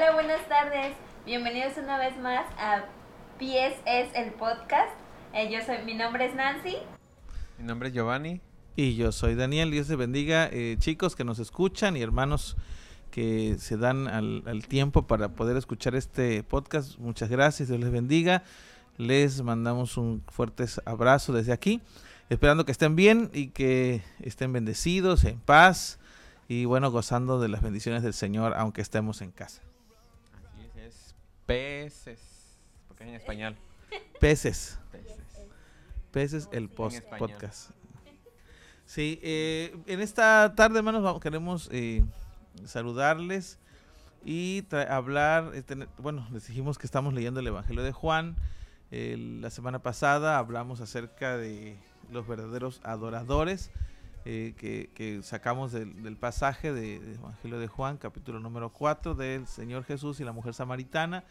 Hola, buenas tardes. Bienvenidos una vez más a Pies es el podcast. Eh, yo soy, mi nombre es Nancy. Mi nombre es Giovanni. Y yo soy Daniel. Dios te bendiga, eh, chicos que nos escuchan y hermanos que se dan al, al, tiempo para poder escuchar este podcast. Muchas gracias, Dios les bendiga. Les mandamos un fuerte abrazo desde aquí, esperando que estén bien y que estén bendecidos, en paz y bueno, gozando de las bendiciones del Señor, aunque estemos en casa. Peces, porque es en español. Peces. Peces. Peces, el post podcast. Sí, eh, en esta tarde, hermanos, vamos, queremos eh, saludarles y hablar, eh, tener, bueno, les dijimos que estamos leyendo el Evangelio de Juan. la semana pasada hablamos acerca de los verdaderos adoradores eh, que, que, sacamos del, del pasaje del de Evangelio de Juan, capítulo número 4, del Señor Jesús y la mujer samaritana.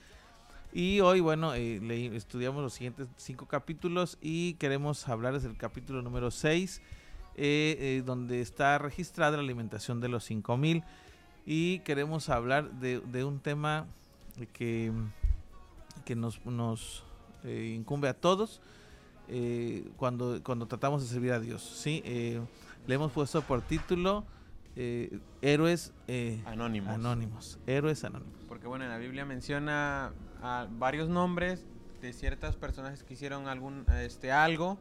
Y hoy, bueno, eh, leí, estudiamos los siguientes cinco capítulos y queremos hablarles del capítulo número 6, eh, eh, donde está registrada la alimentación de los 5000 y queremos hablar de, de un tema que, que nos, nos eh, incumbe a todos cuando, cuando tratamos de servir a Dios. ¿sí? Le hemos puesto por título Héroes anónimos. anónimos. Héroes anónimos. Porque bueno, en la Biblia menciona a varios nombres de ciertas personas que hicieron algún, este, algo,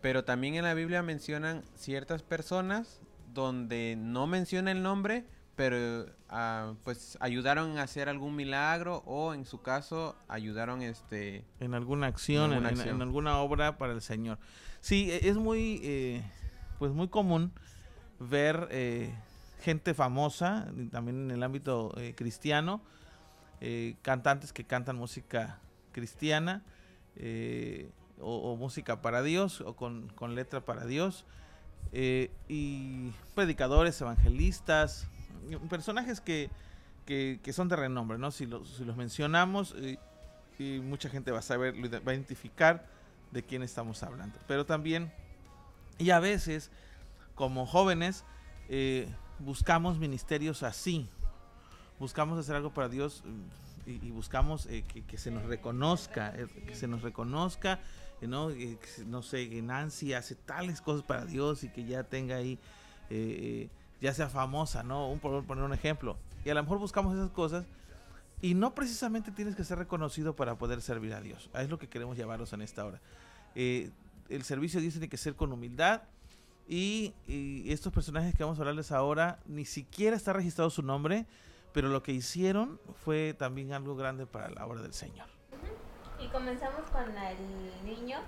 pero también en la Biblia mencionan ciertas personas donde no menciona el nombre, pero uh, pues ayudaron a hacer algún milagro o en su caso ayudaron este en alguna acción en, alguna, en, acción. en alguna obra para el señor sí es muy eh, pues muy común ver eh, gente famosa también en el ámbito eh, cristiano eh, cantantes que cantan música cristiana eh, o, música para Dios o con, con letra para Dios y predicadores evangelistas personajes que, que, que, son de renombre, ¿no? Si, lo, si los mencionamos, eh, y mucha gente va a saber, va a identificar de quién estamos hablando. Pero también, y a veces, como jóvenes, eh, buscamos ministerios así. Buscamos hacer algo para Dios y, y buscamos eh, que, que, se nos reconozca, eh, que se nos reconozca, ¿no? no sé, que Nancy hace tales cosas para Dios y que ya tenga ahí ya sea famosa, ¿no? Un, por poner un ejemplo. Y a lo mejor buscamos esas cosas y no precisamente tienes que ser reconocido para poder servir a Dios. Es lo que queremos llevaros en esta hora. Eh, el servicio Dios tiene que ser con humildad y, y, estos personajes que vamos a hablarles ahora ni siquiera está registrado su nombre, pero lo que hicieron fue también algo grande para la obra del Señor. Y comenzamos con el niño,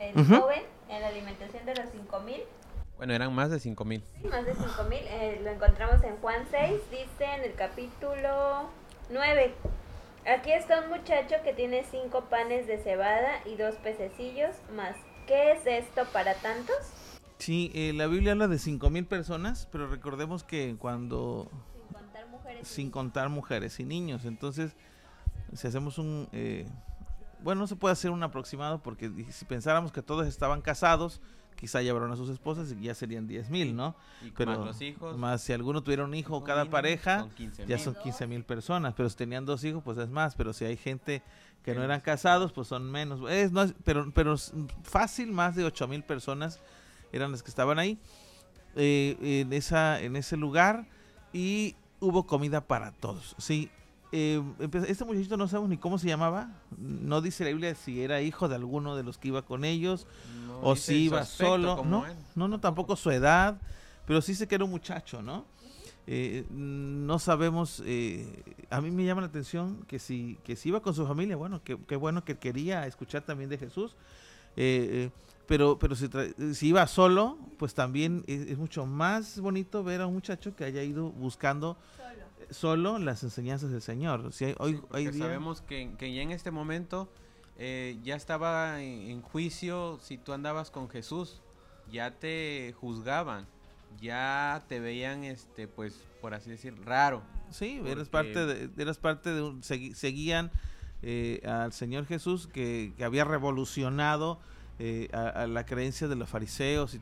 el uh -huh. joven, en la alimentación de los 5000. Bueno, eran más de 5 mil. Sí, más de 5 mil. Eh, lo encontramos en Juan 6, dice en el capítulo 9. Aquí está un muchacho que tiene cinco panes de cebada y dos pececillos más. ¿Qué es esto para tantos? Sí, eh, la Biblia habla de 5 mil personas, pero recordemos que cuando... Sin contar mujeres. Y niños. Entonces, si hacemos un... Eh, bueno, no se puede hacer un aproximado porque si pensáramos que todos estaban casados quizá llevaron a sus esposas y ya serían 10 mil, ¿no? Y pero más los hijos. Más si alguno tuviera un hijo cada pareja, son ya son 15 mil personas. Pero si tenían dos hijos, pues es más. Pero si hay gente que no eran casados, pues son menos. Es, no, pero, pero fácil, más de 8 mil personas eran las que estaban ahí eh, en, esa, en ese lugar y hubo comida para todos. Sí, eh, este muchachito no sabemos ni cómo se llamaba. No dice la Biblia si era hijo de alguno de los que iba con ellos no o si iba solo. No, él. no, no, tampoco su edad, pero sí sé que era un muchacho, ¿no? Eh, no sabemos, eh, a mí me llama la atención que si, que si iba con su familia, bueno, qué que bueno que quería escuchar también de Jesús, eh, pero, pero si, si, iba solo, pues también es, es, mucho más bonito ver a un muchacho que haya ido buscando solo las enseñanzas del Señor. Si hay, hoy, sí, hoy día... Sabemos que, que, ya en este momento eh, ya estaba en, en, juicio si tú andabas con Jesús, ya te juzgaban, ya te veían, este, pues, por así decir, raro. Sí, porque... eras parte de, eras parte de un, seguían eh, al Señor Jesús que, que había revolucionado eh, a, la creencia de los fariseos y,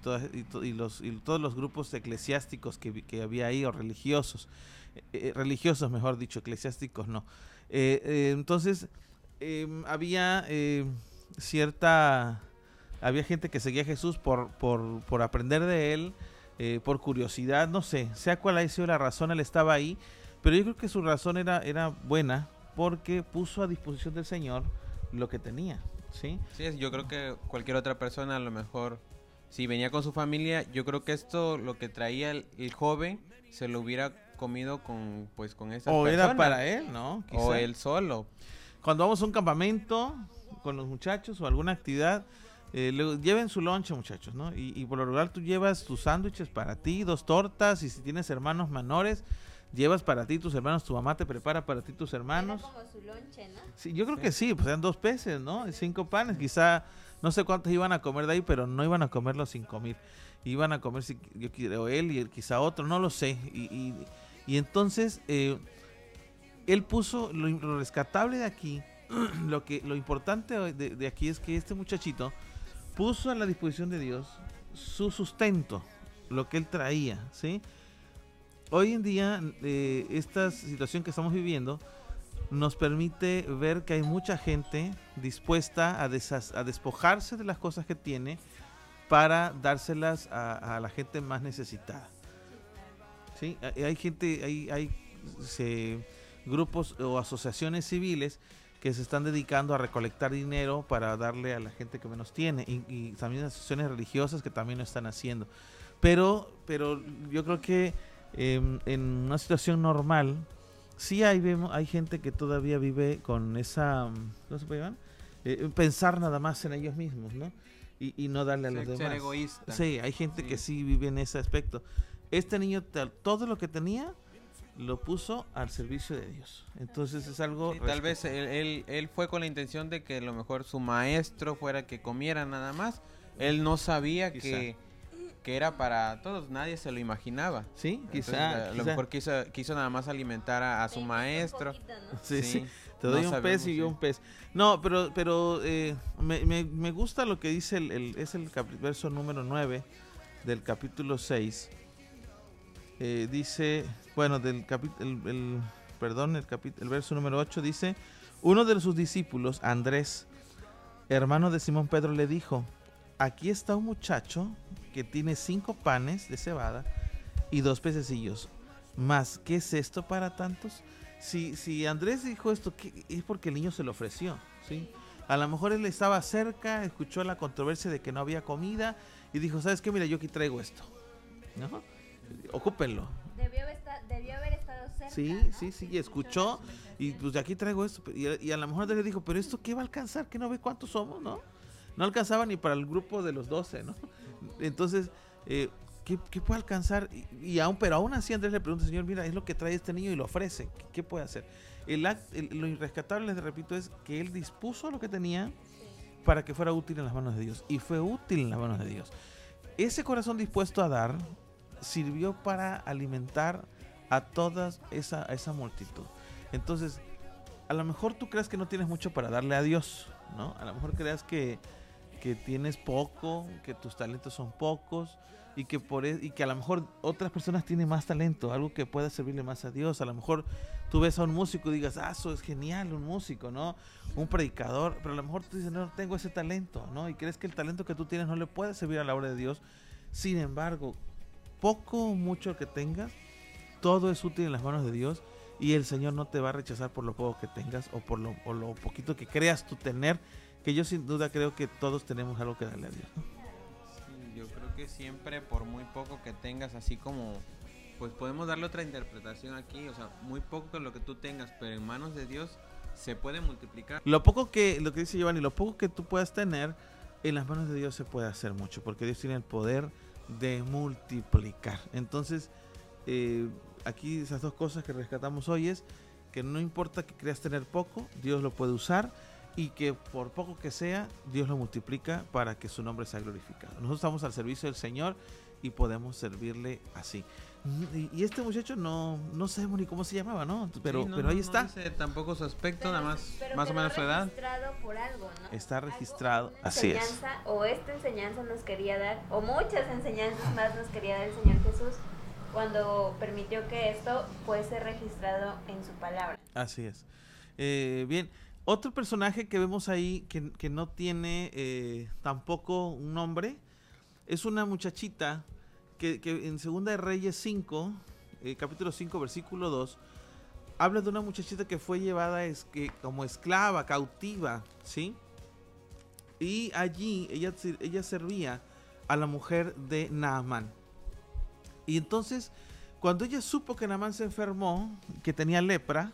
y, los, y todos los grupos eclesiásticos que, que había ahí, o religiosos, eh, eh, religiosos mejor dicho, eclesiásticos no. entonces, em, había cierta, había gente que seguía a Jesús por, por, por aprender de él, por curiosidad, no sé, sea cual haya sido la razón, él estaba ahí, pero yo creo que su razón era, era buena porque puso a disposición del Señor lo que tenía. ¿Sí? Sí, yo creo que cualquier otra persona a lo mejor, si venía con su familia, yo creo que esto, lo que traía el, joven, se lo hubiera comido con, pues, con esa O era para él, ¿no? O él solo. Cuando vamos a un campamento con los muchachos o alguna actividad, eh, lleven su lonche, muchachos, ¿no? Y, y por lo regular tú llevas tus sándwiches para ti, dos tortas, y si tienes hermanos menores, llevas para ti tus hermanos, tu mamá te prepara para ti tus hermanos. como su lonche, ¿no? Sí, yo creo que sí, pues eran dos peces, ¿no? Cinco panes, quizá, no sé cuántos iban a comer de ahí, pero no iban a comer los cinco mil. Iban a comer, si, yo quiero él y quizá otro, no lo sé. Y, y, entonces, eh, él puso lo, rescatable de aquí, lo, que, lo importante de, de aquí es que este muchachito puso a la disposición de Dios su sustento, lo que él traía, ¿sí? Hoy en día eh, esta situación que estamos viviendo nos permite ver que hay mucha gente dispuesta a, a despojarse de las cosas que tiene para dárselas a, la gente más necesitada. ¿Sí? Hay gente, hay, hay grupos o asociaciones civiles que se están dedicando a recolectar dinero para darle a la gente que menos tiene y, y también asociaciones religiosas que también lo están haciendo. Pero, pero yo creo que Em, en una situación normal, sí hay, vemos, hay gente que todavía vive con esa, ¿cómo se puede llamar? Eh, pensar nada más en ellos mismos, ¿no? Y, no darle a los demás. Ser egoísta. Sí, hay gente que sí vive en ese aspecto. Este niño, todo lo que tenía, lo puso al servicio de Dios. Entonces es algo... tal vez él, él, fue con la intención de que a lo mejor su maestro fuera que comiera nada más. Él no sabía que que era para todos, nadie se lo imaginaba. Sí, quizá. a lo mejor quiso, quiso nada más alimentar a, su maestro. Sí, sí, Te doy un pez y yo un pez. No, pero, pero eh, me, me, gusta lo que dice el, es el verso número 9 del capítulo 6. Eh, dice, bueno, del capítulo, el, perdón, el, el verso número 8 dice, uno de sus discípulos, Andrés, hermano de Simón Pedro, le dijo, aquí está un muchacho que tiene cinco panes de cebada y dos pececillos. Más, ¿qué es esto para tantos? Si, si Andrés dijo esto, es porque el niño se lo ofreció, ¿sí? A lo mejor él estaba cerca, escuchó la controversia de que no había comida y dijo, ¿sabes qué? Mira, yo aquí traigo esto. ¿No? Ocúpenlo. Debió, haber estado cerca. Sí, sí, sí, y escuchó y pues de aquí traigo esto. Y, a lo mejor le dijo, pero esto qué va a alcanzar, que no ve cuántos somos, ¿no? No alcanzaba ni para el grupo de los 12, ¿no? Entonces, eh, ¿qué, puede alcanzar? Y, aún, pero aún así Andrés le pregunta, Señor, mira, es lo que trae este niño y lo ofrece. ¿Qué, puede hacer? Lo irrescatable, les repito, es que él dispuso lo que tenía para que fuera útil en las manos de Dios. Y fue útil en las manos de Dios. Ese corazón dispuesto a dar sirvió para alimentar a toda esa, esa multitud. Entonces, a lo mejor tú crees que no tienes mucho para darle a Dios, ¿no? A lo mejor creas que que tienes poco, que tus talentos son pocos y que por e, y que a lo mejor otras personas tienen más talento, algo que pueda servirle más a Dios. A lo mejor tú ves a un músico y digas, ah, eso es genial, un músico, ¿no? Un predicador, pero a lo mejor tú dices, no, tengo ese talento, ¿no? Y crees que el talento que tú tienes no le puede servir a la obra de Dios. Sin embargo, poco o mucho que tengas, todo es útil en las manos de Dios y el Señor no te va a rechazar por lo poco que tengas o por lo, o lo poquito que creas tú tener que yo sin duda creo que todos tenemos algo que darle a Dios. yo creo que siempre por muy poco que tengas, así como, pues podemos darle otra interpretación aquí, o sea, muy poco lo que tú tengas, pero en manos de Dios se puede multiplicar. Lo poco que, lo que dice Giovanni, lo poco que tú puedas tener, en las manos de Dios se puede hacer mucho, porque Dios tiene el poder de multiplicar. Entonces, eh, aquí esas dos cosas que rescatamos hoy es que no importa que creas tener poco, Dios lo puede usar y que por poco que sea, Dios lo multiplica para que su nombre sea glorificado. Nosotros estamos al servicio del Señor y podemos servirle así. Y, este muchacho no, no sabemos ni cómo se llamaba, ¿no? Pero, pero ahí está. No tampoco su aspecto, nada más, más o menos su edad. registrado por algo, ¿no? Está registrado, así es. O esta enseñanza nos quería dar, o muchas enseñanzas más nos quería dar el Señor Jesús cuando permitió que esto fuese registrado en su palabra. Así es. Eh, bien, otro personaje que vemos ahí que, no tiene eh, tampoco un nombre es una muchachita que, en Segunda de Reyes 5, eh, capítulo 5, versículo 2, habla de una muchachita que fue llevada como esclava, cautiva, ¿sí? Y allí ella, ella servía a la mujer de Naamán. Y entonces, cuando ella supo que Naamán se enfermó, que tenía lepra,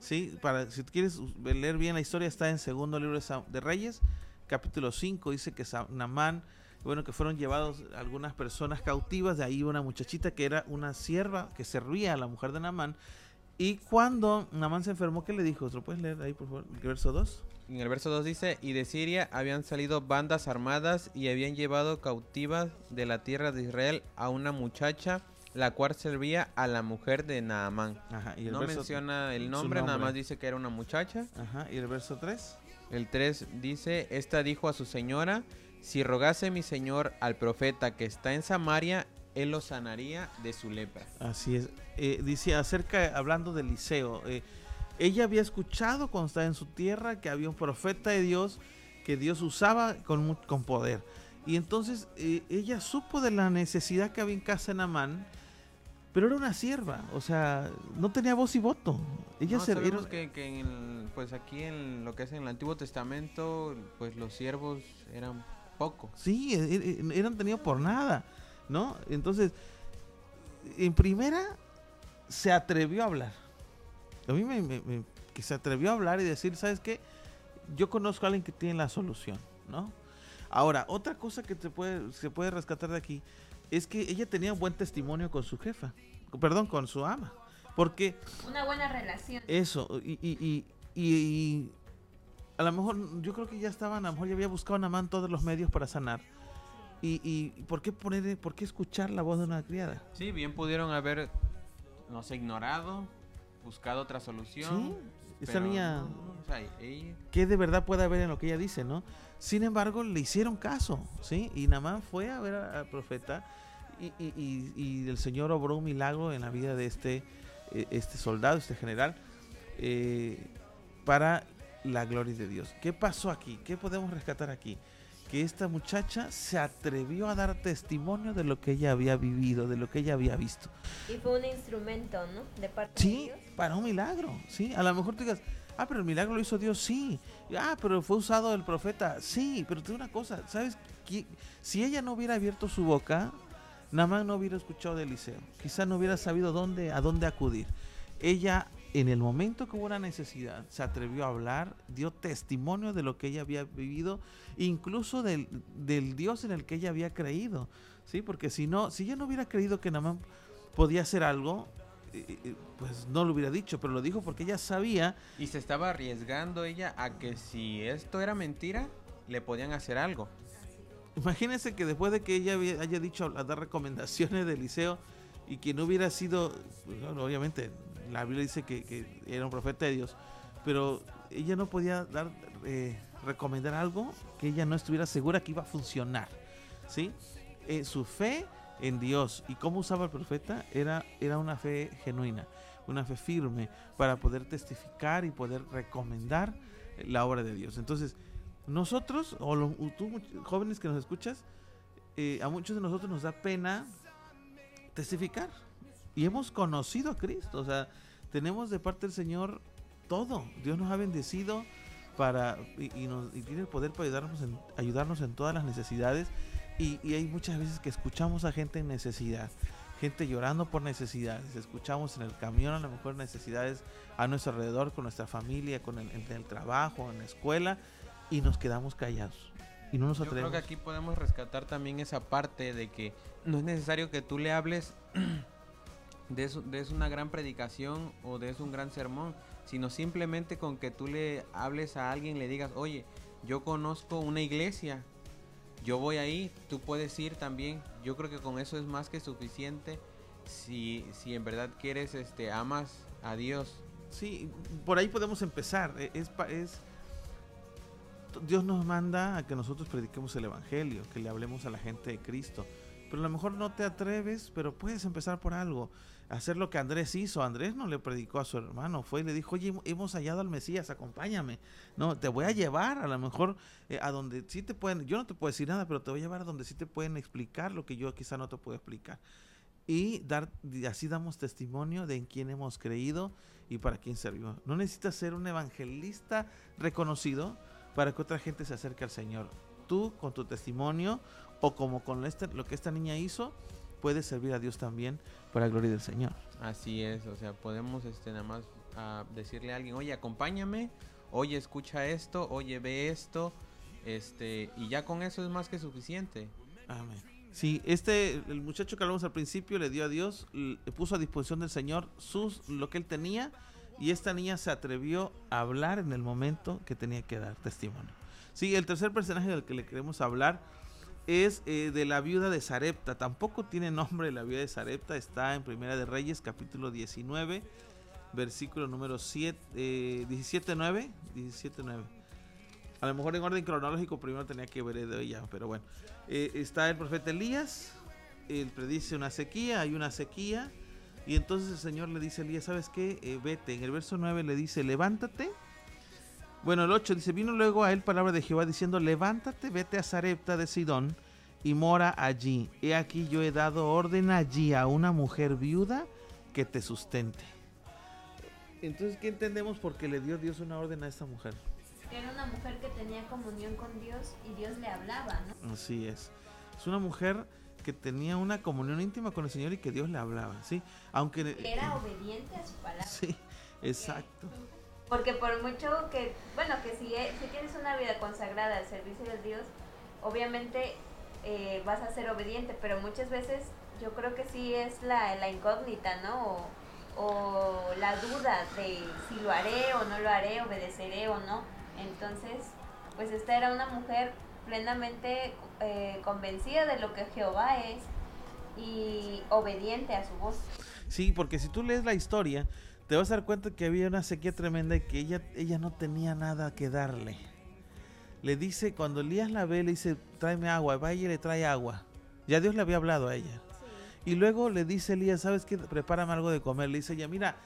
¿sí? Para, si quieres leer bien la historia, está en segundo libro de Reyes, capítulo 5, dice que Naamán bueno, que fueron llevados algunas personas cautivas, de ahí una muchachita que era una sierva que servía a la mujer de Namán. Y cuando Namán se enfermó, ¿qué le dijo? ¿Lo puedes leer ahí, por favor? El verso 2. En el verso 2 dice, y de Siria habían salido bandas armadas y habían llevado cautivas de la tierra de Israel a una muchacha, la cual servía a la mujer de Naamán. Ajá, y el no menciona el nombre, nada más dice que era una muchacha. Ajá, y el verso 3. El 3 dice, esta dijo a su señora, si rogase mi señor al profeta que está en Samaria, él lo sanaría de su lepra. Así es. Eh, dice acerca, hablando de Eliseo, eh, ella había escuchado cuando estaba en su tierra que había un profeta de Dios que Dios usaba con, con poder. Y entonces eh, ella supo de la necesidad que había en casa de Namán, pero era una sierva, o sea, no tenía voz y voto. Ella no, sabemos que, que pues aquí en lo que es en el Antiguo Testamento, pues los siervos eran poco. Sí, e, e, e, eran tenidos por nada, ¿no? Entonces, en primera, se atrevió a hablar. A mí me, que se atrevió a hablar y decir, ¿sabes qué? Yo conozco a alguien que tiene la solución, ¿no? Ahora, otra cosa que se puede, se puede rescatar de aquí es que ella tenía un buen testimonio con su jefa, perdón, con su ama. Porque... Una buena relación. Eso, y, y, y a lo mejor yo creo que ya estaban, a lo mejor ya había buscado a Namán todos los medios para sanar. Y, y ¿por qué poner, por qué escuchar la voz de una criada? Sí, bien pudieron haber, no sé, ignorado, buscado otra solución. Sí, esa niña, ¿qué de verdad puede haber en lo que ella dice, no? Sin embargo, le hicieron caso, ¿sí? Y Namán fue a ver al profeta y, y, y, el Señor obró un milagro en la vida de este, eh, este soldado, este general, eh, para la gloria de Dios. ¿Qué pasó aquí? ¿Qué podemos rescatar aquí? Que esta muchacha se atrevió a dar testimonio de lo que ella había vivido, de lo que ella había visto. Y fue un instrumento, ¿no? De parte sí, de Dios. Para un milagro, sí. A lo mejor tú digas, ah, pero el milagro lo hizo Dios, sí. Ah, pero fue usado el profeta, sí. Pero te una cosa, ¿sabes? Si ella no hubiera abierto su boca, nada más no hubiera escuchado de Eliseo. Quizás no hubiera sabido dónde, a dónde acudir. Ella en el momento que hubo una necesidad, se atrevió a hablar, dio testimonio de lo que ella había vivido, incluso del, Dios en el que ella había creído. ¿sí? Porque si no, si ella no hubiera creído que Namán podía hacer algo, pues no lo hubiera dicho, pero lo dijo porque ella sabía. Y se estaba arriesgando ella a que si esto era mentira, le podían hacer algo. Imagínense que después de que ella haya dicho a dar recomendaciones de Eliseo y que no hubiera sido, obviamente la Biblia dice que, era un profeta de Dios, pero ella no podía dar, eh, recomendar algo que ella no estuviera segura que iba a funcionar. ¿sí? Eh, su fe en Dios y cómo usaba el profeta era, era una fe genuina, una fe firme para poder testificar y poder recomendar la obra de Dios. Entonces, nosotros, o tú jóvenes que nos escuchas, eh, a muchos de nosotros nos da pena testificar y hemos conocido a Cristo. O sea, tenemos de parte del Señor todo. Dios nos ha bendecido para y, nos, tiene el poder para ayudarnos en, ayudarnos en todas las necesidades. Y, hay muchas veces que escuchamos a gente en necesidad, gente llorando por necesidades. Escuchamos en el camión a lo mejor necesidades a nuestro alrededor, con nuestra familia, con el, el trabajo, en la escuela, y nos quedamos callados. Y no nos atrevemos. Yo creo que aquí podemos rescatar también esa parte de que no es necesario que tú le hables de es una gran predicación o de un gran sermón, sino simplemente con que tú le hables a alguien, le digas, oye, yo conozco una iglesia yo voy ahí, tú puedes ir también. Yo creo que con eso es más que suficiente si, si en verdad quieres, este, amas a Dios. Sí, por ahí podemos empezar. E, es, es, Dios nos manda a que nosotros prediquemos el Evangelio, que le hablemos a la gente de Cristo. Pero a lo mejor no te atreves, pero puedes empezar por algo. Hacer lo que Andrés hizo. Andrés no le predicó a su hermano, fue y le dijo, oye, hemos hallado al Mesías, acompáñame. No, te voy a llevar a lo mejor eh, a donde sí te pueden, yo no te puedo decir nada, pero te voy a llevar a donde sí te pueden explicar lo que yo quizá no te puedo explicar. Y dar, así damos testimonio de en quién hemos creído y para quién servimos. No necesitas ser un evangelista reconocido para que otra gente se acerque al Señor. Tú, con tu testimonio, o como con este, lo que esta niña hizo, puedes servir a Dios también para la gloria del Señor. Así es, o sea, podemos este, nada más ah, decirle a alguien, oye, acompáñame, oye, escucha esto, oye, ve esto, este, y ya con eso es más que suficiente. Amén. Sí, este, el muchacho que hablamos al principio le dio a Dios, le puso a disposición del Señor sus, lo que él tenía, y esta niña se atrevió a hablar en el momento que tenía que dar testimonio. Sí, el tercer personaje del que le queremos hablar es eh, de la viuda de Sarepta. Tampoco tiene nombre la viuda de Sarepta. Está en Primera de Reyes, capítulo 19, versículo número 7, eh, 17, 9. 17, 9. A lo mejor en orden cronológico primero tenía que ver de ella, pero bueno. Eh, está el profeta Elías. Él predice una sequía, hay una sequía. Y entonces el Señor le dice a Elías, ¿sabes qué? Eh, vete. En el verso 9 le dice, levántate bueno, el 8 dice, vino luego a él palabra de Jehová diciendo, levántate, vete a Sarepta de Sidón y mora allí. He aquí yo he dado orden allí a una mujer viuda que te sustente. Entonces, ¿qué entendemos porque le dio Dios una orden a esta mujer? Era una mujer que tenía comunión con Dios y Dios le hablaba, ¿no? Así es. Es una mujer que tenía una comunión íntima con el Señor y que Dios le hablaba, ¿sí? Aunque... Era obediente a su palabra. Sí, exacto. Porque por mucho que, bueno, que si, e, si tienes una vida consagrada al servicio de Dios, obviamente eh, vas a ser obediente, pero muchas veces yo creo que sí es la, la incógnita, ¿no? O, la duda de si lo haré o no lo haré, obedeceré o no. Entonces, pues esta era una mujer plenamente eh, convencida de lo que Jehová es y obediente a su voz. Sí, porque si tú lees la historia, te vas a dar cuenta que había una sequía tremenda y que ella, ella no tenía nada que darle. Le dice, cuando Elías la ve, le dice, tráeme agua, va y le trae agua. Ya Dios le había hablado a ella. Y luego le dice Elías, ¿sabes qué? Prepárame algo de comer. Le dice ella, mira,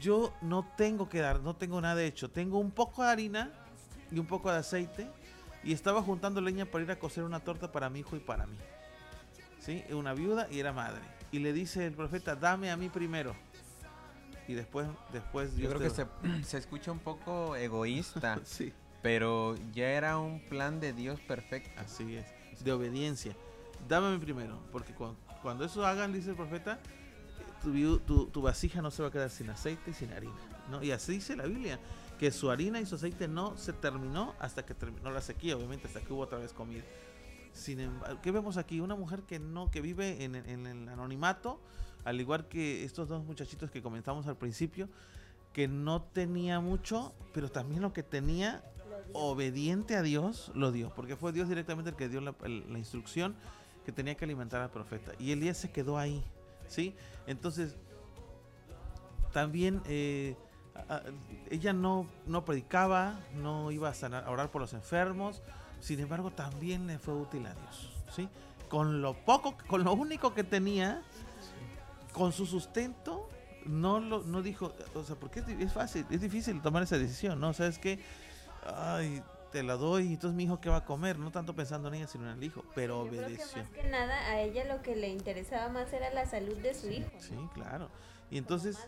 yo no tengo que dar, no tengo nada hecho. Tengo un poco de harina y un poco de aceite. Y estaba juntando leña para ir a cocer una torta para mi hijo y para mí. ¿Sí? Una viuda y era madre. Y le dice el profeta, dame a mí primero y después, después Yo creo que se, se, escucha un poco egoísta. sí. Pero ya era un plan de Dios perfecto. Así es, de obediencia. Dame primero, porque cuando, cuando, eso hagan, dice el profeta, tu, tu, tu, vasija no se va a quedar sin aceite y sin harina. ¿no? Y así dice la Biblia, que su harina y su aceite no se terminó hasta que terminó la sequía, obviamente, hasta que hubo otra vez comida. Sin embargo, ¿qué vemos aquí? Una mujer que no, que vive en, el anonimato, al igual que estos dos muchachitos que comenzamos al principio, que no tenía mucho, pero también lo que tenía obediente a Dios lo dio, porque fue Dios directamente el que dio la, instrucción que tenía que alimentar al profeta. Y Elías se quedó ahí, ¿sí? Entonces, también eh, ella no, no predicaba, no iba a orar por los enfermos, sin embargo, también le fue útil a Dios, ¿sí? Con lo poco, con lo único que tenía, con su sustento no lo no dijo, o sea, porque es, fácil, es difícil tomar esa decisión, ¿no? ¿Sabes que Ay, te la doy, y entonces mi hijo qué va a comer, no tanto pensando en ella, sino en el hijo, pero obedeció. más que nada a ella lo que le interesaba más era la salud de su hijo. Sí, claro. Y entonces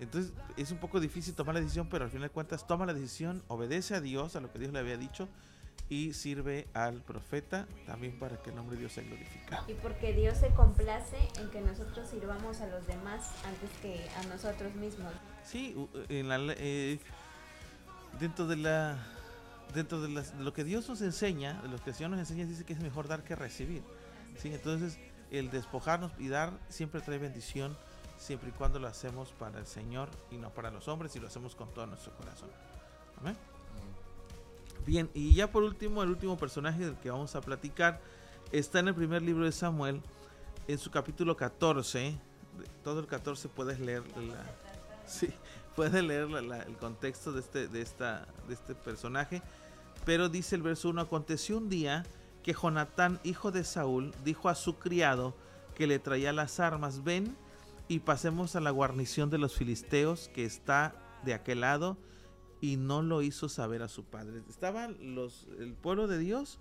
entonces es un poco difícil tomar la decisión, pero al final de cuentas toma la decisión, obedece a Dios, a lo que Dios le había dicho y sirve al profeta también para que el nombre de Dios sea glorificado. Y porque Dios se complace en que nosotros sirvamos a los demás antes que a nosotros mismos. Sí, en la, eh, dentro de la dentro de, lo que Dios nos enseña, de lo que el Señor nos enseña, dice que es mejor dar que recibir. ¿sí? Entonces, el despojarnos y dar siempre trae bendición, siempre y cuando lo hacemos para el Señor y no para los hombres, y lo hacemos con todo nuestro corazón. Amén. Bien, y ya por último, el último personaje del que vamos a platicar está en el primer libro de Samuel, en su capítulo 14. Todo el 14 puedes leer la, puedes leer el contexto de este, de, esta, de este personaje. Pero dice el verso 1, aconteció un día que Jonatán, hijo de Saúl, dijo a su criado que le traía las armas, ven y pasemos a la guarnición de los filisteos que está de aquel lado y no lo hizo saber a su padre. Estaban los, el pueblo de Dios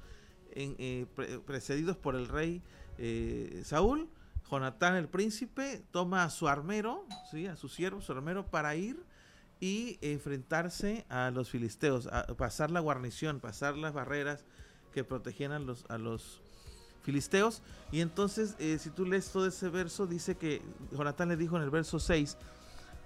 en, eh, precedidos por el rey eh, Saúl. Jonatán el príncipe toma a su armero, ¿sí? a su siervo, su armero, para ir y enfrentarse a los filisteos, a pasar la guarnición, pasar las barreras que protegían a los, a los filisteos. Y entonces, eh, si tú lees todo ese verso, dice que Jonatán le dijo en el verso 6,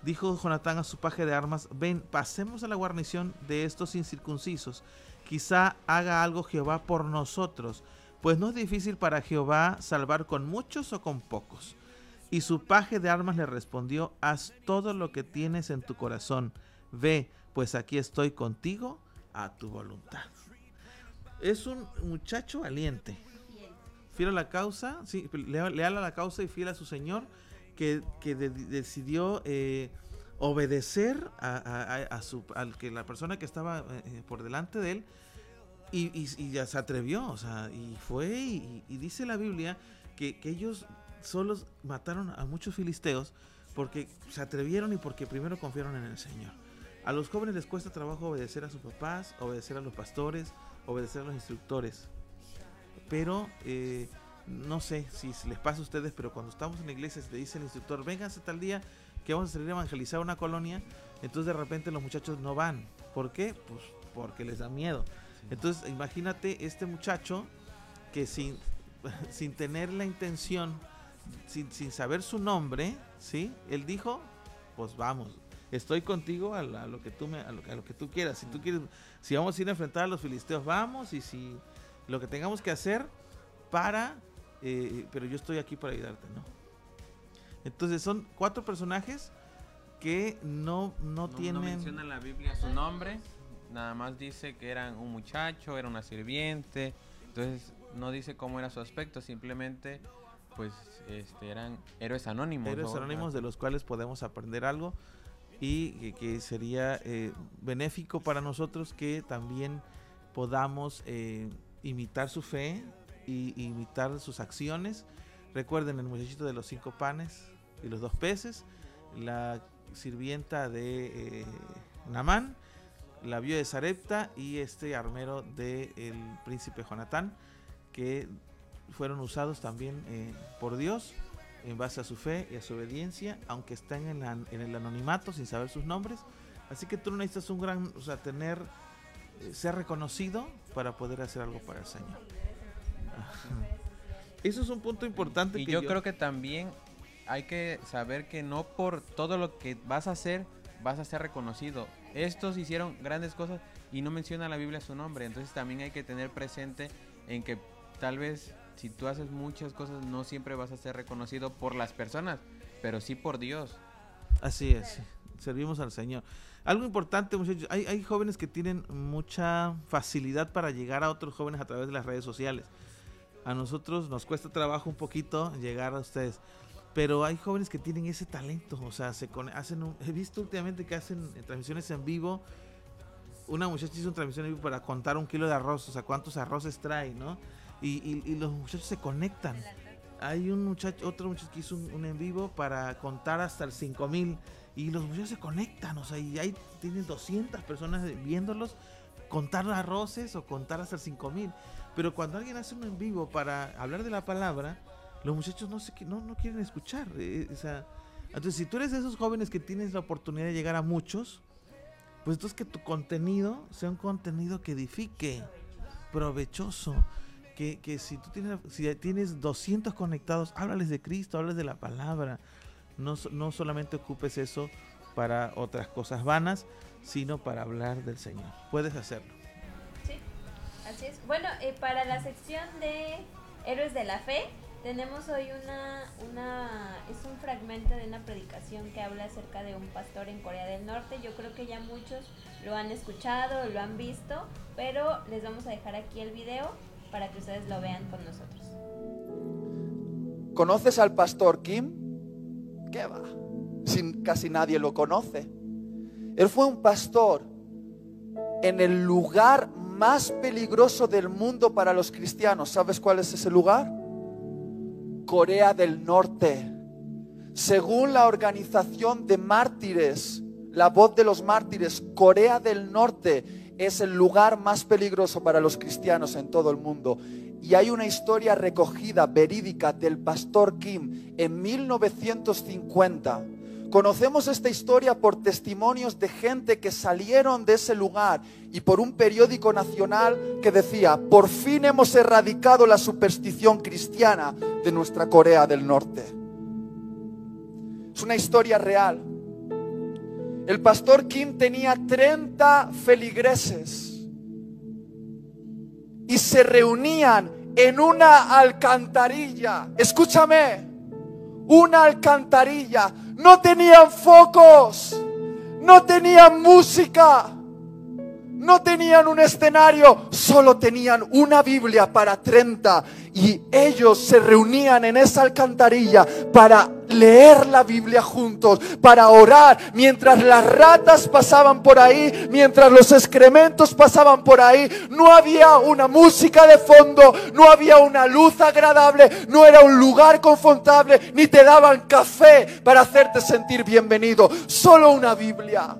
Dijo Jonatán a su paje de armas, ven, pasemos a la guarnición de estos incircuncisos. Quizá haga algo Jehová por nosotros, pues no es difícil para Jehová salvar con muchos o con pocos. Y su paje de armas le respondió, haz todo lo que tienes en tu corazón. Ve, pues aquí estoy contigo a tu voluntad. Es un muchacho valiente. Fiel a la causa, sí, leal a la causa y fiel a su Señor que, decidió eh, obedecer a, su, al que la persona que estaba eh, eh, por delante de él y, ya se atrevió, o sea, y fue y, dice la Biblia que, ellos solos mataron a muchos filisteos porque se atrevieron y porque primero confiaron en el Señor. A los jóvenes les cuesta trabajo obedecer a sus papás, obedecer a los pastores, obedecer a los instructores. Pero no sé si les pasa a ustedes, pero cuando estamos en la iglesia se le dice el instructor, vénganse tal día que vamos a salir a evangelizar una colonia, entonces de repente los muchachos no van. ¿Por qué? Pues porque les da miedo. Entonces imagínate este muchacho que sin, sin tener la intención, sin, sin saber su nombre, ¿sí? Él dijo, pues vamos, estoy contigo a, lo que tú me, a lo, a lo, que tú quieras. Si tú quieres, si vamos a ir a enfrentar a los filisteos, vamos, y si lo que tengamos que hacer para eh, pero yo estoy aquí para ayudarte, ¿no? Entonces son cuatro personajes que no, no, tienen... No menciona la Biblia su nombre, nada más dice que eran un muchacho, era una sirviente, entonces no dice cómo era su aspecto, simplemente pues este, eran héroes anónimos. Héroes anónimos de los cuales podemos aprender algo y que, sería eh, benéfico para nosotros que también podamos eh, imitar su fe, y imitar sus acciones. Recuerden el muchachito de los cinco panes y los dos peces, la sirvienta de eh, Namán, la viuda de Sarepta y este armero del príncipe Jonatán, que fueron usados también eh, por Dios en base a su fe y a su obediencia, aunque están en, el anonimato sin saber sus nombres. Así que tú necesitas un gran, o sea, tener, eh, ser reconocido para poder hacer algo para el Señor. Eso es un punto importante. Y yo, creo que también hay que saber que no por todo lo que vas a hacer vas a ser reconocido. Estos hicieron grandes cosas y no menciona la Biblia su nombre. Entonces también hay que tener presente en que tal vez si tú haces muchas cosas no siempre vas a ser reconocido por las personas, pero sí por Dios. Así es, servimos al Señor. Algo importante, muchachos, hay, hay jóvenes que tienen mucha facilidad para llegar a otros jóvenes a través de las redes sociales. A nosotros nos cuesta trabajo un poquito llegar a ustedes. Pero hay jóvenes que tienen ese talento, o sea, se hacen he visto últimamente que hacen transmisiones en vivo. Una muchacha hizo una transmisión en vivo para contar un kilo de arroz, o sea, cuántos arroces trae, ¿no? Y, los muchachos se conectan. Hay un muchacho, otro muchacho que hizo un, en vivo para contar hasta el 5000 y los muchachos se conectan, o sea, y ahí tienen 200 personas viéndolos contar arroces o contar hasta el 5000. Pero cuando alguien hace un en vivo para hablar de la palabra, los muchachos no, se, no, no quieren escuchar. Eh, entonces, si tú eres de esos jóvenes que tienes la oportunidad de llegar a muchos, pues entonces que tu contenido sea un contenido que edifique, provechoso. Que, que si tú tienes, si tienes 200 conectados, háblales de Cristo, háblales de la palabra. No, no solamente ocupes eso para otras cosas vanas, sino para hablar del Señor. Puedes hacerlo. Bueno, eh, para la sección de Héroes de la Fe, Tenemos hoy una, es un fragmento de una predicación que habla acerca de un pastor en Corea del Norte. Yo creo que ya muchos lo han escuchado, lo han visto, pero les vamos a dejar aquí el video para que ustedes lo vean con nosotros. ¿Conoces al pastor Kim? ¿Qué va? Sin, casi nadie lo conoce. Él fue un pastor en el lugar más peligroso del mundo para los cristianos. ¿Sabes cuál es ese lugar? Corea del Norte. Según la organización de mártires, la voz de los mártires, Corea del Norte es el lugar más peligroso para los cristianos en todo el mundo. Y hay una historia recogida, verídica, del pastor Kim en 1950 Conocemos esta historia por testimonios de gente que salieron de ese lugar y por un periódico nacional que decía, por fin hemos erradicado la superstición cristiana de nuestra Corea del Norte. Es una historia real. El pastor Kim tenía 30 feligreses y se reunían en una alcantarilla. Escúchame, una alcantarilla no tenían focos, no tenían música, no tenían un escenario, solo tenían una Biblia para 30 y ellos se reunían en esa alcantarilla para leer la Biblia juntos, para orar, mientras las ratas pasaban por ahí, mientras los excrementos pasaban por ahí, no había una música de fondo, no había una luz agradable, no era un lugar confortable, ni te daban café para hacerte sentir bienvenido, solo una Biblia.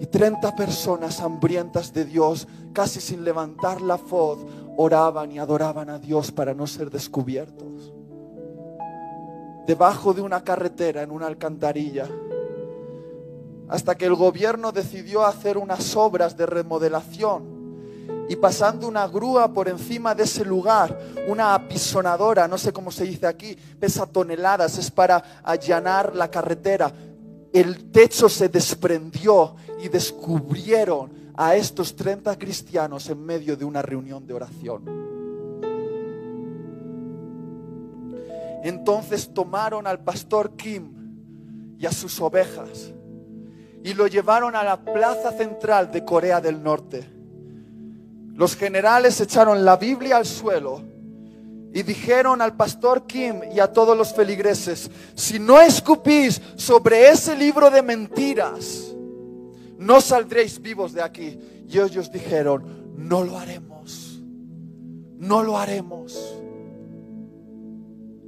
Y 30 personas hambrientas de Dios, casi sin levantar la voz, oraban y adoraban a Dios para no ser descubiertos. Debajo de una carretera, en una alcantarilla, hasta que el gobierno decidió hacer unas obras de remodelación y pasando una grúa por encima de ese lugar, una apisonadora, no sé cómo se dice aquí, pesa toneladas, es para allanar la carretera. El techo se desprendió y descubrieron a estos 30 cristianos en medio de una reunión de oración. Entonces tomaron al pastor Kim y a sus ovejas y lo llevaron a la plaza central de Corea del Norte. Los generales echaron la Biblia al suelo y dijeron al pastor Kim y a todos los feligreses, si no escupís sobre ese libro de mentiras, no saldréis vivos de aquí. Y ellos dijeron, no lo haremos, no lo haremos.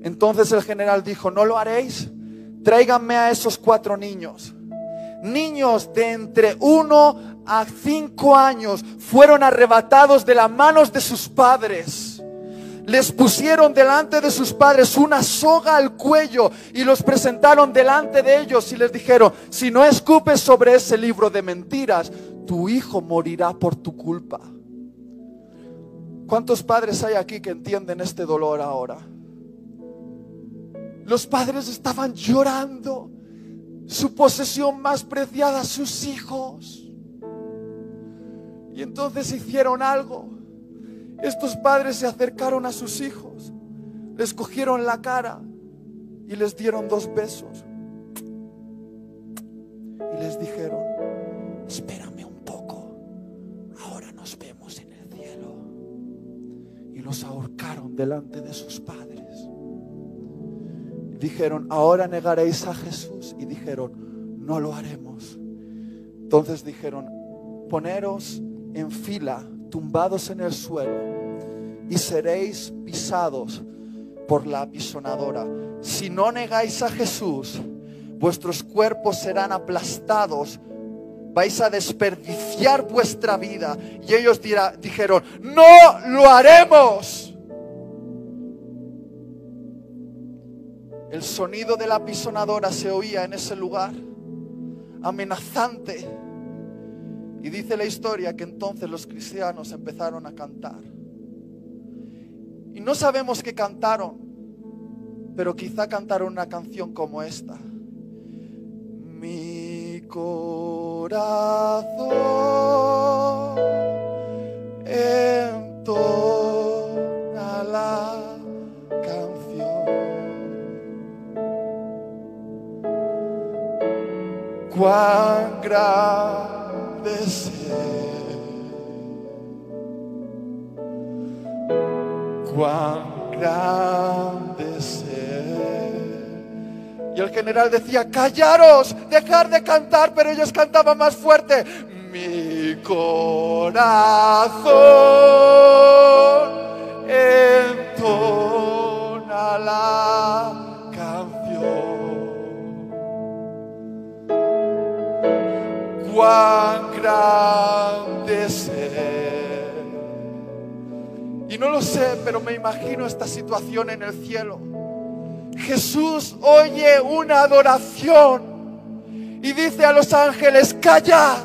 Entonces el general dijo, no lo haréis, tráiganme a esos cuatro niños. Niños de entre uno a cinco años fueron arrebatados de las manos de sus padres les pusieron delante de sus padres una soga al cuello y los presentaron delante de ellos y les dijeron, si no escupes sobre ese libro de mentiras, tu hijo morirá por tu culpa. ¿Cuántos padres hay aquí que entienden este dolor ahora? Los padres estaban llorando su posesión más preciada, sus hijos. Y entonces hicieron algo estos padres se acercaron a sus hijos, les cogieron la cara y les dieron dos besos. Y les dijeron, espérame un poco, ahora nos vemos en el cielo. Y los ahorcaron delante de sus padres. Dijeron, ahora negaréis a Jesús. Y dijeron, no lo haremos. Entonces dijeron, poneros en fila tumbados en el suelo y seréis pisados por la apisonadora. Si no negáis a Jesús, vuestros cuerpos serán aplastados, vais a desperdiciar vuestra vida. Y ellos dijeron, no lo haremos. El sonido de la apisonadora se oía en ese lugar, amenazante. Y dice la historia que entonces los cristianos empezaron a cantar. Y no sabemos qué cantaron, pero quizá cantaron una canción como esta. Mi corazón cuán grande es cuán grande es Y el general decía, callaros, dejar de cantar, pero ellos cantaban más fuerte. Mi corazón entona imagino esta situación en el cielo. Jesús oye una adoración y dice a los ángeles, callad,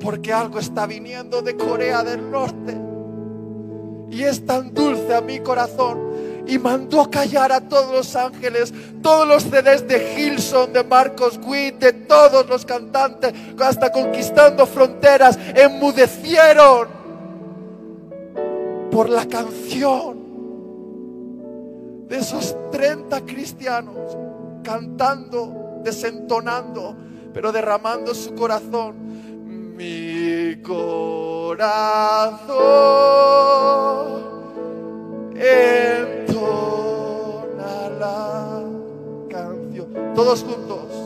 porque algo está viniendo de Corea del Norte. Y es tan dulce a mi corazón y mandó callar a todos los ángeles, todos los CDs de Gilson, de Marcos Witt, de todos los cantantes, hasta conquistando fronteras, enmudecieron por la canción de esos 30 cristianos cantando, desentonando, pero derramando su corazón. Mi corazón entona la canción. Todos juntos.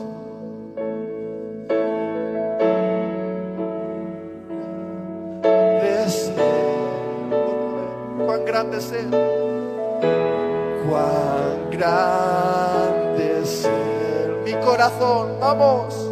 Cuán grande es Él. Cuán grande es. Mi corazón, vamos.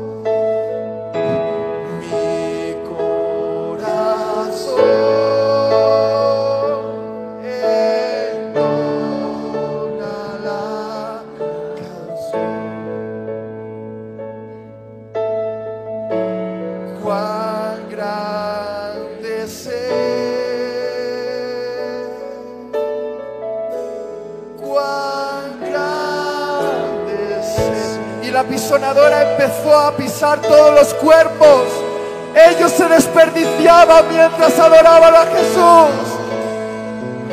Empezó a pisar todos los cuerpos. Ellos se desperdiciaban mientras adoraban a Jesús.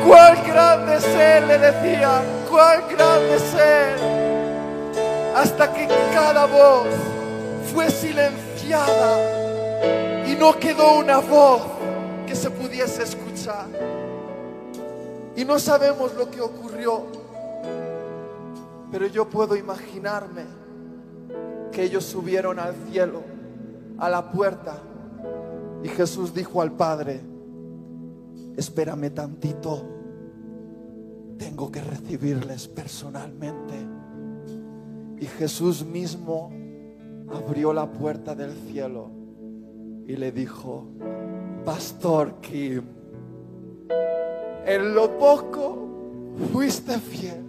Cuán grande es Él, le decían, cuán grande es Él. Hasta que cada voz fue silenciada y no quedó una voz que se pudiese escuchar. Y no sabemos lo que ocurrió, pero yo puedo imaginarme que ellos subieron al cielo, a la puerta, y Jesús dijo al Padre, espérame tantito, tengo que recibirles personalmente. Y Jesús mismo abrió la puerta del cielo y le dijo, Pastor Kim, en lo poco fuiste fiel,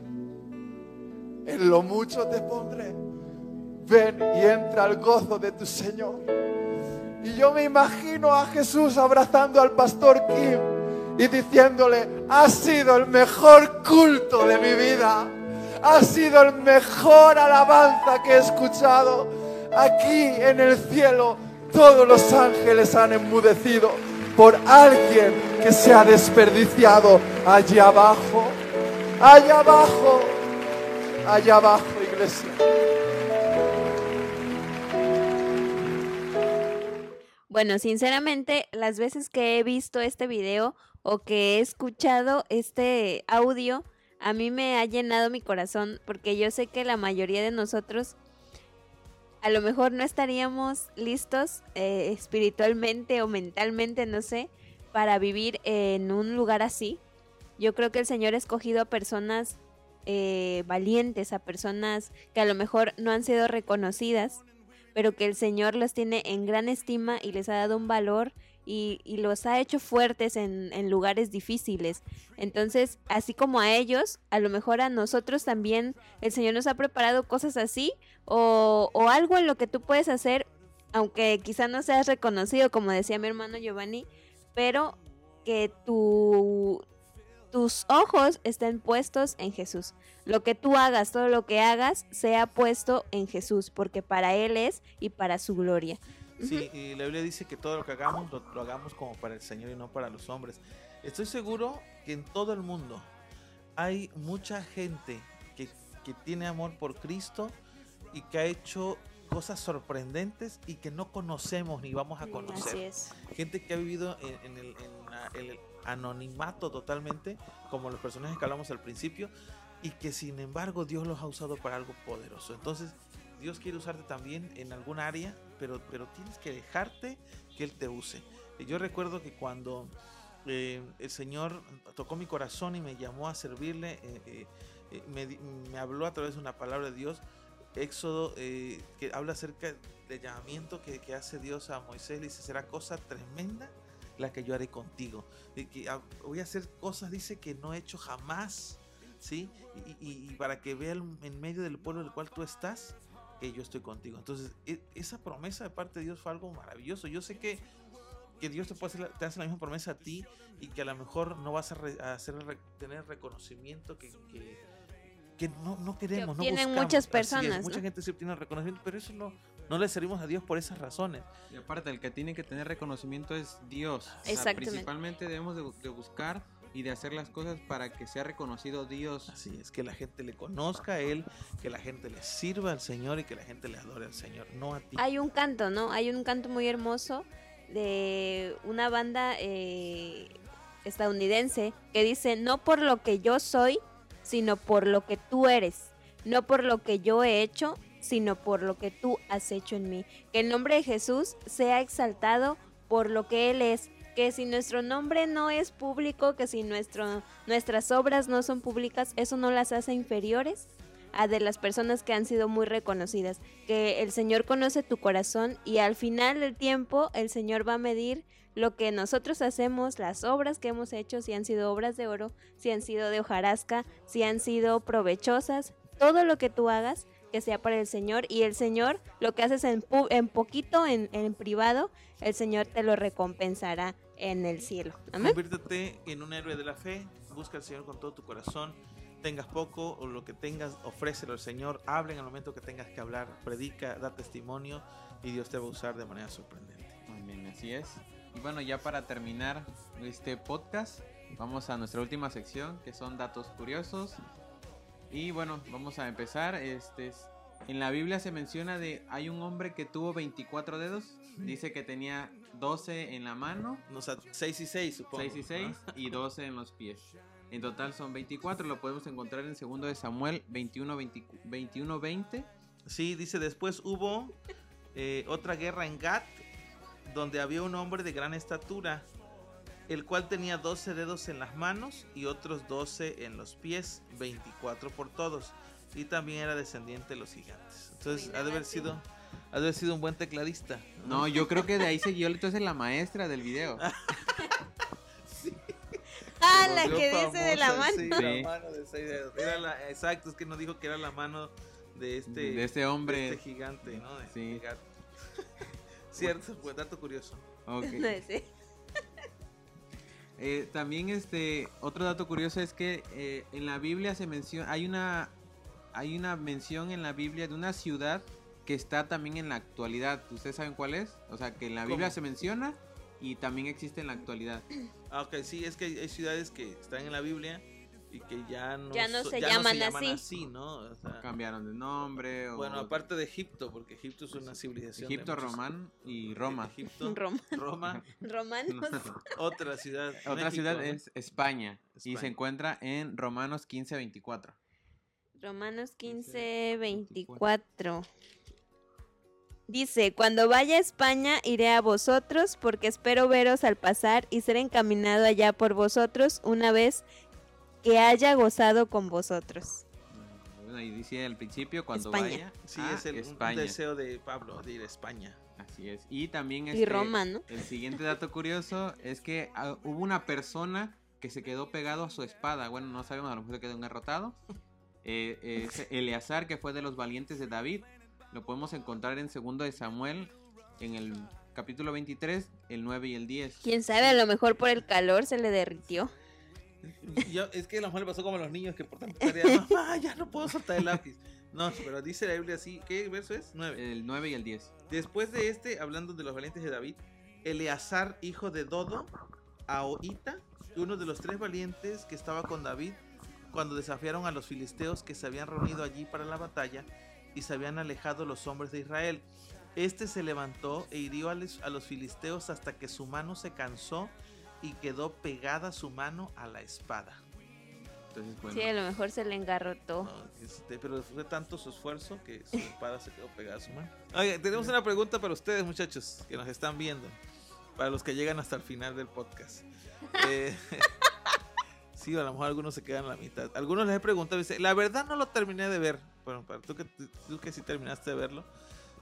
en lo mucho te pondré ven y entra al gozo de tu Señor. Y yo me imagino a Jesús abrazando al pastor Kim y diciéndole, ha sido el mejor culto de mi vida, ha sido el mejor alabanza que he escuchado. Aquí en el cielo todos los ángeles han enmudecido por alguien que se ha desperdiciado allá abajo, allá abajo, allá abajo, iglesia. Bueno, sinceramente, las veces que he visto este video o que he escuchado este audio, a mí me ha llenado mi corazón porque yo sé que la mayoría de nosotros a lo mejor no estaríamos listos eh, espiritualmente o mentalmente, no sé, para vivir en un lugar así. Yo creo que el Señor ha escogido a personas eh, valientes, a personas que a lo mejor no han sido reconocidas pero que el Señor los tiene en gran estima y les ha dado un valor y, los ha hecho fuertes en, lugares difíciles. Entonces, así como a ellos, a lo mejor a nosotros también el Señor nos ha preparado cosas así o, o algo en lo que tú puedes hacer, aunque quizá no seas reconocido, como decía mi hermano Giovanni, pero que tu, tus ojos estén puestos en Jesús lo que tú hagas, todo lo que hagas, sea puesto en Jesús, porque para Él es y para su gloria. Sí, y la Biblia dice que todo lo que hagamos lo, hagamos como para el Señor y no para los hombres. Estoy seguro que en todo el mundo hay mucha gente que, que tiene amor por Cristo y que ha hecho cosas sorprendentes y que no conocemos ni vamos a conocer. Gente que ha vivido en, el, el, anonimato totalmente, como los personajes que hablamos al principio, y que sin embargo Dios los ha usado para algo poderoso. Entonces, Dios quiere usarte también en algún área, pero, pero tienes que dejarte que Él te use. Yo recuerdo que cuando eh, el Señor tocó mi corazón y me llamó a servirle, eh, eh, me, habló a través de una palabra de Dios, Éxodo, que habla acerca del llamamiento que, hace Dios a Moisés, dice, será cosa tremenda la que yo haré contigo. Y que ah, voy a hacer cosas, dice, que no he hecho jamás, ¿sí? Y, para que vean en medio del pueblo del cual tú estás, que yo estoy contigo. Entonces, e, esa promesa de parte de Dios fue algo maravilloso. Yo sé que que Dios te, puede hacer, te hace la misma promesa a ti y que a lo mejor no vas a, hacer tener reconocimiento que, que, no, no, queremos. Tienen muchas personas. Mucha gente sí obtiene reconocimiento, pero eso no, no le servimos a Dios por esas razones. Y aparte, el que tiene que tener reconocimiento es Dios. Exactamente. principalmente debemos de, buscar y de hacer las cosas para que sea reconocido Dios. Así es, que la gente le conozca a Él, que la gente le sirva al Señor y que la gente le adore al Señor, no a ti. Hay un canto, ¿no? Hay un canto muy hermoso de una banda eh, estadounidense que dice, no por lo que yo soy, sino por lo que tú eres, no por lo que yo he hecho, sino por lo que tú has hecho en mí. Que el nombre de Jesús sea exaltado por lo que Él es. Que si nuestro nombre no es público, que si nuestro, nuestras obras no son públicas, eso no las hace inferiores a de las personas que han sido muy reconocidas. Que el Señor conoce tu corazón y al final del tiempo el Señor va a medir lo que nosotros hacemos, las obras que hemos hecho, si han sido obras de oro, si han sido de hojarasca, si han sido provechosas, todo lo que tú hagas que sea para el Señor y el Señor lo que haces en, en poquito, en, en, privado, el Señor te lo recompensará en el cielo. Conviértete en un héroe de la fe, busca al Señor con todo tu corazón tengas poco o lo que tengas, ofrécelo al Señor, habla en el momento que tengas que hablar, predica, da testimonio y Dios te va a usar de manera sorprendente. Amén, así es. Y bueno, ya para terminar este podcast, vamos a nuestra última sección que son datos curiosos. Y bueno, vamos a empezar. Este en la Biblia se menciona de hay un hombre que tuvo 24 dedos, dice que tenía 12 en la mano, o sea, 6 y 6, supongo. 6 y 6 y 12 en los pies. En total son 24, lo podemos encontrar en segundo de Samuel 21, 20. Sí, dice después hubo eh, otra guerra en Gat, donde había un hombre de gran estatura, el cual tenía 12 dedos en las manos y otros 12 en los pies, 24 por todos, y también era descendiente de los gigantes. Entonces ha de haber sido, ha de haber sido un buen tecladista. No, yo creo que de ahí siguió entonces la maestra del video. Ah, la que dice de la mano. Sí, la mano de seis dedos. Era la, exacto, es que nos dijo que era la mano de este, de este hombre. este gigante, ¿no? De sí. Cierto, pues dato curioso. Okay. Eh, también este otro dato curioso es que eh, en la Biblia se menciona hay una hay una mención en la Biblia de una ciudad que está también en la actualidad. ¿Ustedes saben cuál es? O sea, que en la Biblia se menciona y también existe en la actualidad. Ah, ok, sí, es que hay ciudades que están en la Biblia y que ya no, ya no, se, llaman así. ¿no? Cambiaron de nombre. Bueno, aparte de Egipto, porque Egipto es una civilización. Egipto, Román y Roma. Egipto, Roma. Romanos. Otra ciudad. Otra ciudad es España, y se encuentra en Romanos 15-24. Romanos 15-24. Dice, cuando vaya a España iré a vosotros porque espero veros al pasar y ser encaminado allá por vosotros una vez que haya gozado con vosotros. Ahí dice al principio cuando vaya. Sí, es el deseo de Pablo de ir a España. Así es. Y también y Roma, ¿no? el siguiente dato curioso es que ah, hubo una persona que se quedó pegado a su espada. Bueno, no sabemos, a lo mejor se quedó engarrotado. Eh, Eleazar, que fue de los valientes de David, lo podemos encontrar en segundo de Samuel, en el capítulo 23, el 9 y el 10. Quién sabe, a lo mejor por el calor se le derritió. Yo, es que a lo mejor le pasó como a los niños que por tanto mamá, ya no puedo soltar el lápiz. No, pero dice la Biblia así, ¿qué verso es? 9. El 9 y el 10. Después de este, hablando de los valientes de David, Eleazar, hijo de Dodo, Ahoita, uno de los tres valientes que estaba con David cuando desafiaron a los filisteos que se habían reunido allí para la batalla, y se habían alejado los hombres de Israel. Este se levantó e hirió a los filisteos hasta que su mano se cansó y quedó pegada su mano a la espada. sí, a lo mejor se le engarrotó. Este, pero fue tanto su esfuerzo que su espada se quedó pegada a su mano. Oye, tenemos una pregunta para ustedes, muchachos, que nos están viendo. Para los que llegan hasta el final del podcast. Eh, sí, a lo mejor algunos se quedan a la mitad. Algunos les he preguntado, dice, la verdad no lo terminé de ver. Bueno, para tú que, tú que sí terminaste de verlo.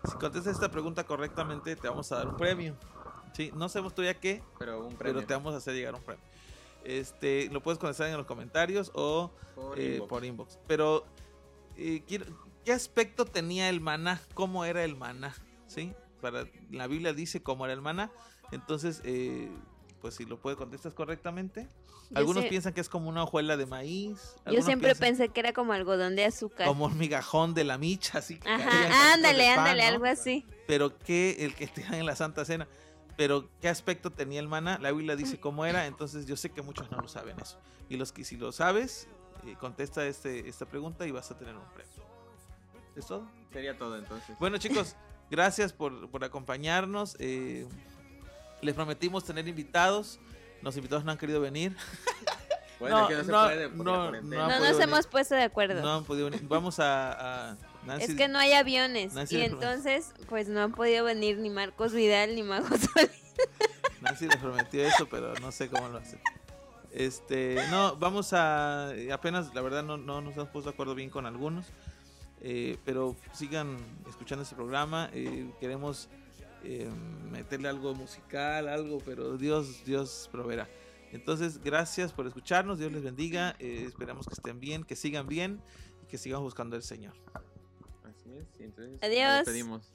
Si contestas esta pregunta correctamente, te vamos a dar un premio. Sí, no sabemos todavía qué, pero, un premio. pero te vamos a hacer llegar un premio. Este, lo puedes contestar en los comentarios o por, eh, inbox. Pero, eh, ¿qué aspecto tenía el maná? ¿Cómo era el maná? ¿Sí? Para, la Biblia dice cómo era el maná. Entonces, eh, pues si lo puedes contestar correctamente. Algunos piensan que es como una hojuela de maíz. Yo siempre pensé que era como algodón de azúcar. Como un migajón de la micha, así. Ajá, ándale, ándale, algo así. Pero que el que está en la Santa Cena. Pero qué aspecto tenía el maná, la Biblia dice cómo era, entonces yo sé que muchos no lo saben eso. Y los que si lo sabes, eh, contesta este, esta pregunta y vas a tener un premio. ¿Es todo? Sería todo entonces. Bueno chicos, gracias por, por acompañarnos. Eh, les prometimos tener invitados. Los invitados no han querido venir. Bueno, no, que no, se puede no, no, nos hemos puesto de acuerdo. No han podido venir. Vamos a, Nancy, Es que no hay aviones. y entonces, pues no han podido venir ni Marcos Vidal ni Mago Solís. Nancy les prometió eso, pero no sé cómo lo hace. Este, no, vamos a. Apenas, la verdad, no, no nos hemos puesto de acuerdo bien con algunos. Eh, pero sigan escuchando este programa. Eh, queremos eh, meterle algo musical, algo, pero Dios, Dios proveerá. Entonces, gracias por escucharnos, Dios les bendiga, eh, esperamos que estén bien, que sigan bien y que sigan buscando al Señor. Así es, entonces Adiós. Nos despedimos.